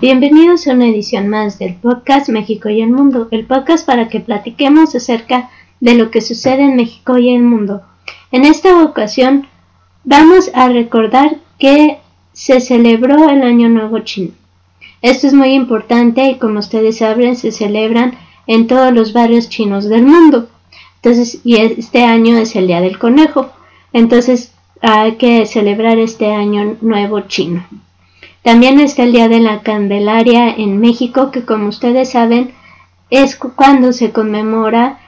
Bienvenidos a una edición más del podcast México y el Mundo, el podcast para que platiquemos acerca de lo que sucede en México y el mundo. En esta ocasión vamos a recordar que se celebró el Año Nuevo Chino. Esto es muy importante y como ustedes saben se celebran en todos los barrios chinos del mundo. Entonces, y este año es el Día del Conejo. Entonces hay que celebrar este Año Nuevo Chino. También está el Día de la Candelaria en México, que como ustedes saben es cuando se conmemora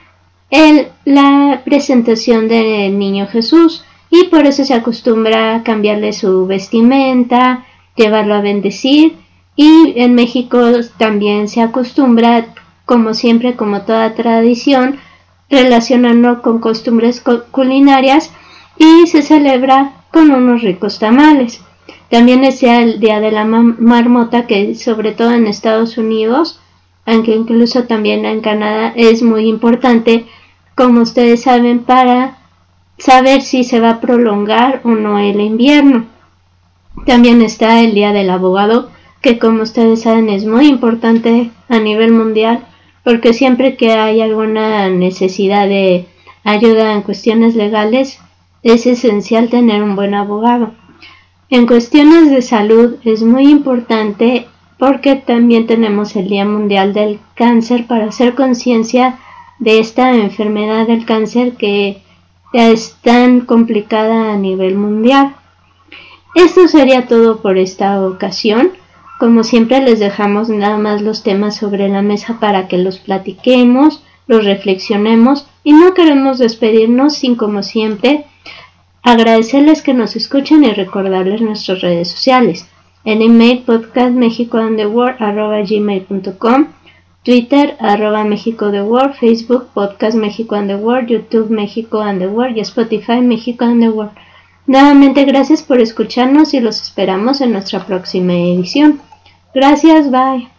el, la presentación del Niño Jesús. Y por eso se acostumbra a cambiarle su vestimenta, llevarlo a bendecir. Y en México también se acostumbra, como siempre, como toda tradición, relacionarlo con costumbres culinarias. Y se celebra con unos ricos tamales. También es el Día de la Marmota, que sobre todo en Estados Unidos, aunque incluso también en Canadá, es muy importante, como ustedes saben, para saber si se va a prolongar o no el invierno. También está el Día del Abogado, que como ustedes saben es muy importante a nivel mundial, porque siempre que hay alguna necesidad de ayuda en cuestiones legales, es esencial tener un buen abogado. En cuestiones de salud es muy importante porque también tenemos el Día Mundial del Cáncer para hacer conciencia de esta enfermedad del cáncer que es tan complicada a nivel mundial. Esto sería todo por esta ocasión. Como siempre les dejamos nada más los temas sobre la mesa para que los platiquemos, los reflexionemos y no queremos despedirnos sin como siempre Agradecerles que nos escuchen y recordarles nuestras redes sociales. En email podcastmexicounderworld.com, Twitter arroba México the World, Facebook Podcast México and the World, YouTube México and the World y Spotify México and the World. Nuevamente gracias por escucharnos y los esperamos en nuestra próxima edición. Gracias, bye.